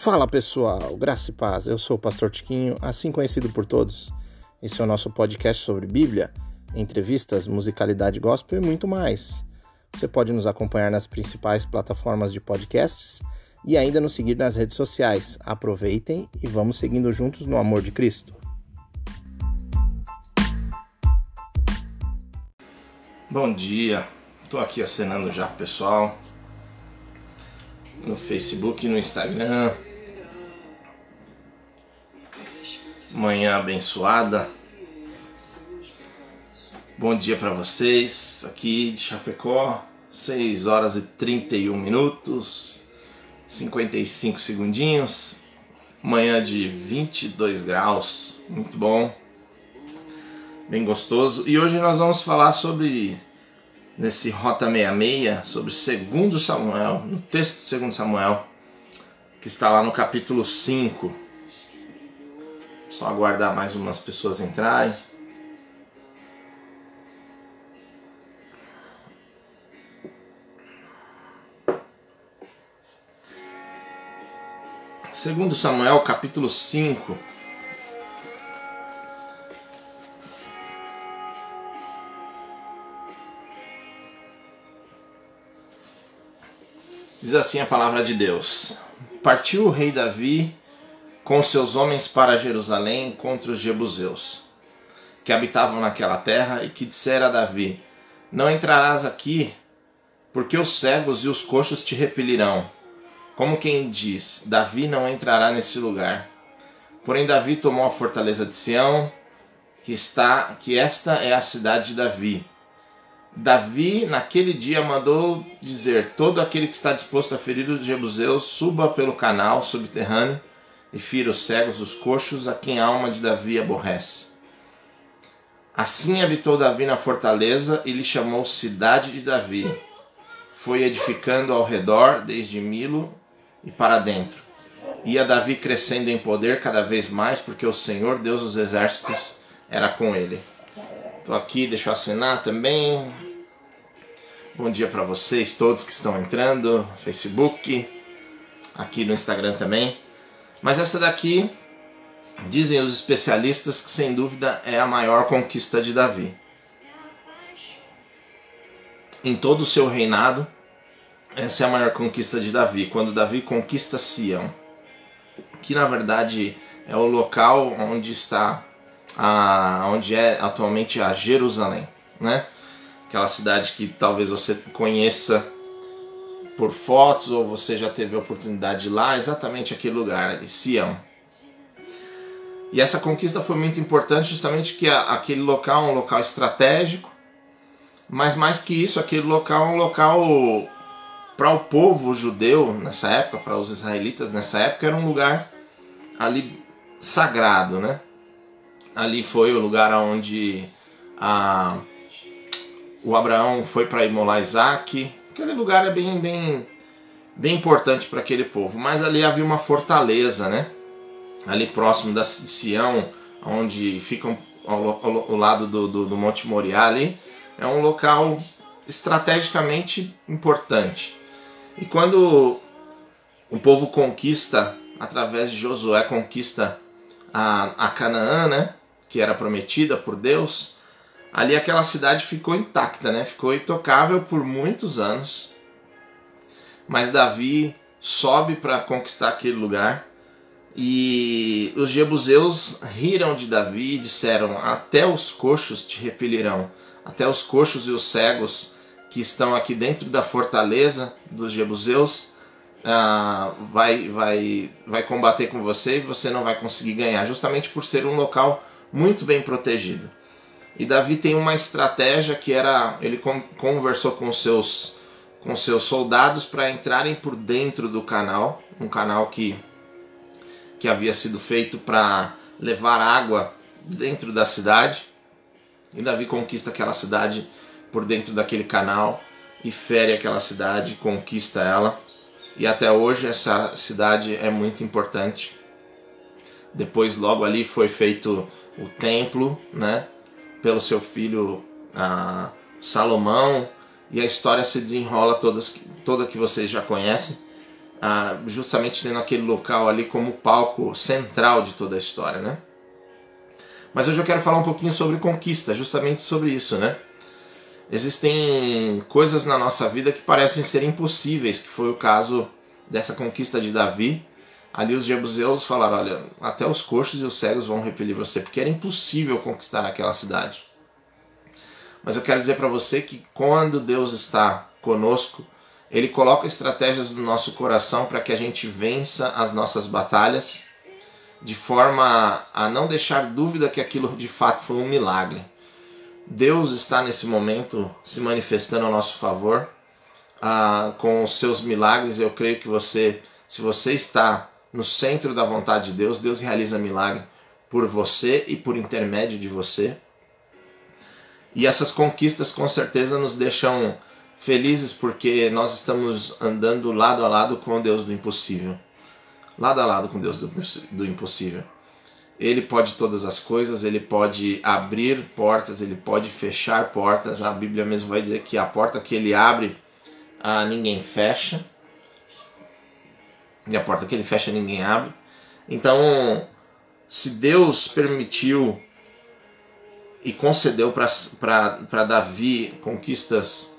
Fala pessoal, graça e paz. Eu sou o Pastor Tiquinho, assim conhecido por todos. Esse é o nosso podcast sobre Bíblia, entrevistas, musicalidade gospel e muito mais. Você pode nos acompanhar nas principais plataformas de podcasts e ainda nos seguir nas redes sociais. Aproveitem e vamos seguindo juntos no amor de Cristo. Bom dia, estou aqui acenando já pessoal no Facebook no Instagram. Manhã abençoada. Bom dia para vocês aqui de Chapecó. 6 horas e 31 minutos, 55 segundinhos. Manhã de 22 graus, muito bom, bem gostoso. E hoje nós vamos falar sobre nesse Rota 66 sobre segundo Samuel, no texto de segundo Samuel, que está lá no capítulo 5. Só aguardar mais umas pessoas entrarem. Segundo Samuel, capítulo 5. Diz assim a palavra de Deus: Partiu o rei Davi com seus homens para Jerusalém contra os jebuseus, que habitavam naquela terra, e que dissera a Davi: Não entrarás aqui, porque os cegos e os coxos te repelirão. Como quem diz: Davi não entrará nesse lugar. Porém Davi tomou a fortaleza de Sião, que está, que esta é a cidade de Davi Davi, naquele dia, mandou dizer: Todo aquele que está disposto a ferir os jebuseus, suba pelo canal subterrâneo e fira os cegos, os coxos, a quem a alma de Davi aborrece. Assim habitou Davi na fortaleza e lhe chamou Cidade de Davi. Foi edificando ao redor, desde Milo e para dentro. Ia Davi crescendo em poder cada vez mais, porque o Senhor, Deus dos exércitos, era com ele. Estou aqui, deixa eu assinar também. Bom dia para vocês todos que estão entrando, Facebook, aqui no Instagram também. Mas essa daqui, dizem os especialistas que sem dúvida é a maior conquista de Davi. Em todo o seu reinado, essa é a maior conquista de Davi, quando Davi conquista Sião, que na verdade é o local onde está a, onde é atualmente a Jerusalém, né? aquela cidade que talvez você conheça por fotos ou você já teve a oportunidade de ir lá, exatamente aquele lugar ali, Sião. E essa conquista foi muito importante justamente que aquele local é um local estratégico, mas mais que isso, aquele local é um local para o povo judeu nessa época, para os israelitas nessa época, era um lugar ali sagrado, né? Ali foi o lugar onde a o Abraão foi para imolar Isaac. Aquele lugar é bem, bem, bem importante para aquele povo. Mas ali havia uma fortaleza, né? Ali próximo da Sião, onde ficam ao, ao, ao lado do, do, do, Monte Moriá ali, é um local estrategicamente importante. E quando o povo conquista, através de Josué, conquista a, a Canaã, né? Que era prometida por Deus ali aquela cidade ficou intacta, né? Ficou intocável por muitos anos. Mas Davi sobe para conquistar aquele lugar e os jebuseus riram de Davi e disseram: Até os coxos te repelirão, até os coxos e os cegos que estão aqui dentro da fortaleza dos jebuseus ah, vai, vai, vai combater com você e você não vai conseguir ganhar, justamente por ser um local muito bem protegido. E Davi tem uma estratégia que era ele conversou com seus com seus soldados para entrarem por dentro do canal, um canal que que havia sido feito para levar água dentro da cidade. E Davi conquista aquela cidade por dentro daquele canal e fere aquela cidade, conquista ela. E até hoje essa cidade é muito importante. Depois logo ali foi feito o templo, né? Pelo seu filho ah, Salomão e a história se desenrola todas, toda que vocês já conhecem. ah, justamente tendo aquele local ali como palco central de toda a história, né? Mas hoje eu quero falar um pouquinho sobre conquista, justamente sobre isso, né? Existem coisas na nossa vida que parecem ser impossíveis, que foi o caso dessa conquista de Davi. Ali os jebuseus falaram, olha, até os coxos e os cegos vão repelir você, porque era impossível conquistar aquela cidade. Mas eu quero dizer para você que quando Deus está conosco, Ele coloca estratégias no nosso coração para que a gente vença as nossas batalhas, de forma a não deixar dúvida que aquilo de fato foi um milagre. Deus está nesse momento se manifestando a nosso favor ah, com os seus milagres. Eu creio que você, se você está no centro da vontade de Deus, Deus realiza milagre por você e por intermédio de você. E essas conquistas com certeza nos deixam felizes porque nós estamos andando lado a lado com o Deus do impossível. Lado a lado com Deus do impossível. Ele pode todas as coisas, ele pode abrir portas, ele pode fechar portas. A Bíblia mesmo vai dizer que a porta que ele abre, a ninguém fecha. E a porta que ele fecha, ninguém abre. Então, se Deus permitiu e concedeu para Davi conquistas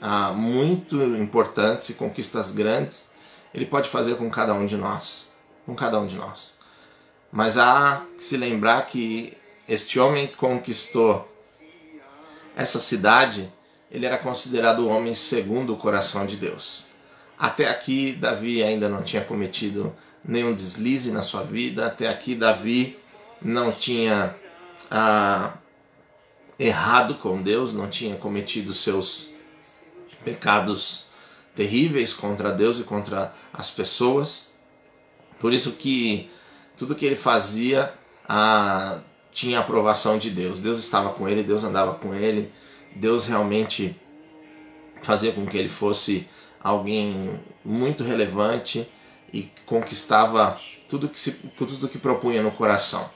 ah, muito importantes e conquistas grandes, ele pode fazer com cada um de nós. Com cada um de nós. Mas há que se lembrar que este homem conquistou essa cidade, ele era considerado o homem segundo o coração de Deus. Até aqui, Davi ainda não tinha cometido nenhum deslize na sua vida, até aqui, Davi não tinha ah, errado com Deus, não tinha cometido seus pecados terríveis contra Deus e contra as pessoas. Por isso que tudo que ele fazia ah, tinha aprovação de Deus. Deus estava com ele, Deus andava com ele, Deus realmente fazia com que ele fosse alguém muito relevante e conquistava tudo que, se, tudo que propunha no coração.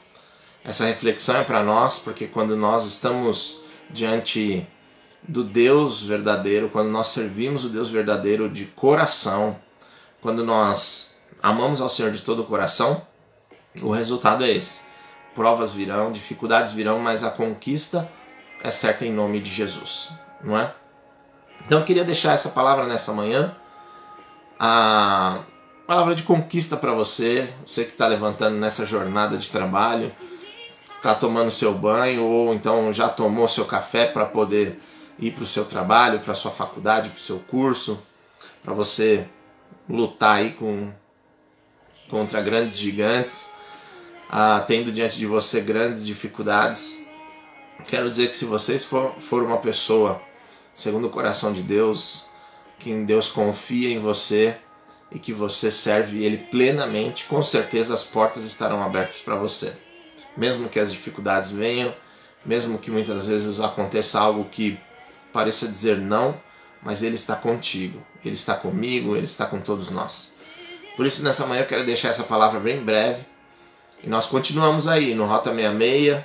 Essa reflexão é para nós, porque quando nós estamos diante do Deus verdadeiro, quando nós servimos o Deus verdadeiro de coração, quando nós amamos ao Senhor de todo o coração, o resultado é esse. Provas virão, dificuldades virão, mas a conquista é certa em nome de Jesus, não é? Então eu queria deixar essa palavra nessa manhã, a palavra de conquista para você, você que está levantando nessa jornada de trabalho, está tomando seu banho ou então já tomou seu café para poder ir para o seu trabalho, para sua faculdade, para o seu curso, para você lutar aí com, contra grandes gigantes ah, tendo diante de você grandes dificuldades. Quero dizer que se vocês for, for uma pessoa segundo o coração de Deus, que Deus confia em você e que você serve Ele plenamente, com certeza as portas estarão abertas para você. Mesmo que as dificuldades venham, mesmo que muitas vezes aconteça algo que pareça dizer não, mas Ele está contigo, Ele está comigo, Ele está com todos nós. Por isso, nessa manhã eu quero deixar essa palavra bem breve e nós continuamos aí no Rota 66,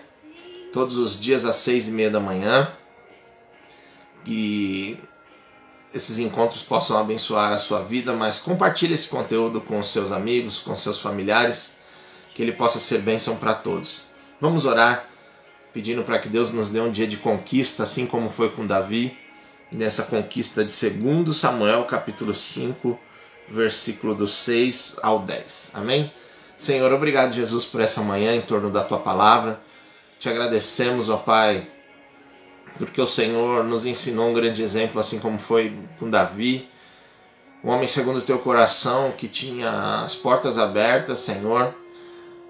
todos os dias às seis e meia da manhã. E esses encontros possam abençoar a sua vida, mas compartilhe esse conteúdo com seus amigos, com seus familiares, que ele possa ser bênção para todos. Vamos orar pedindo para que Deus nos dê um dia de conquista, assim como foi com Davi, nessa conquista de 2 Samuel, capítulo 5, versículo do 6 ao 10. Amém? Senhor, obrigado, Jesus, por essa manhã em torno da tua palavra. Te agradecemos, ó Pai, porque o Senhor nos ensinou um grande exemplo, assim como foi com Davi, um homem segundo o teu coração que tinha as portas abertas, Senhor,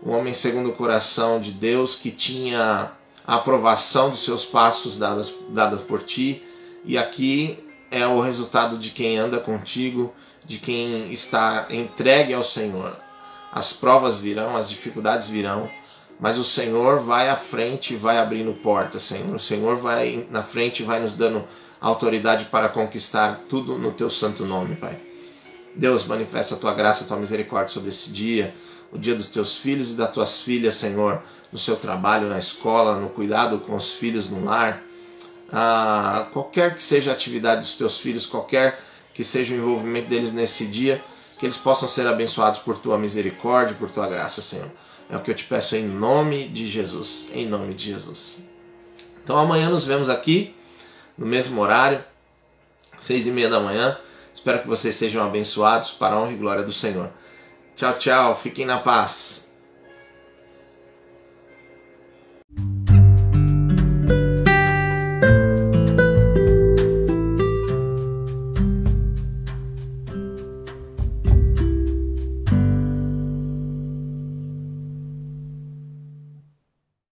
um homem segundo o coração de Deus que tinha a aprovação dos seus passos dadas, dadas por ti, e aqui é o resultado de quem anda contigo, de quem está entregue ao Senhor. As provas virão, as dificuldades virão, mas o Senhor vai à frente e vai abrindo portas, Senhor. O Senhor vai na frente e vai nos dando autoridade para conquistar tudo no teu santo nome, Pai. Deus, manifesta a tua graça, a tua misericórdia sobre esse dia, o dia dos teus filhos e das tuas filhas, Senhor, no seu trabalho, na escola, no cuidado com os filhos no lar. Ah, qualquer que seja a atividade dos teus filhos, qualquer que seja o envolvimento deles nesse dia, que eles possam ser abençoados por tua misericórdia, por tua graça, Senhor. É o que eu te peço em nome de Jesus, em nome de Jesus. Então amanhã nos vemos aqui no mesmo horário, seis e meia da manhã. Espero que vocês sejam abençoados para a honra e glória do Senhor. Tchau, tchau. Fiquem na paz.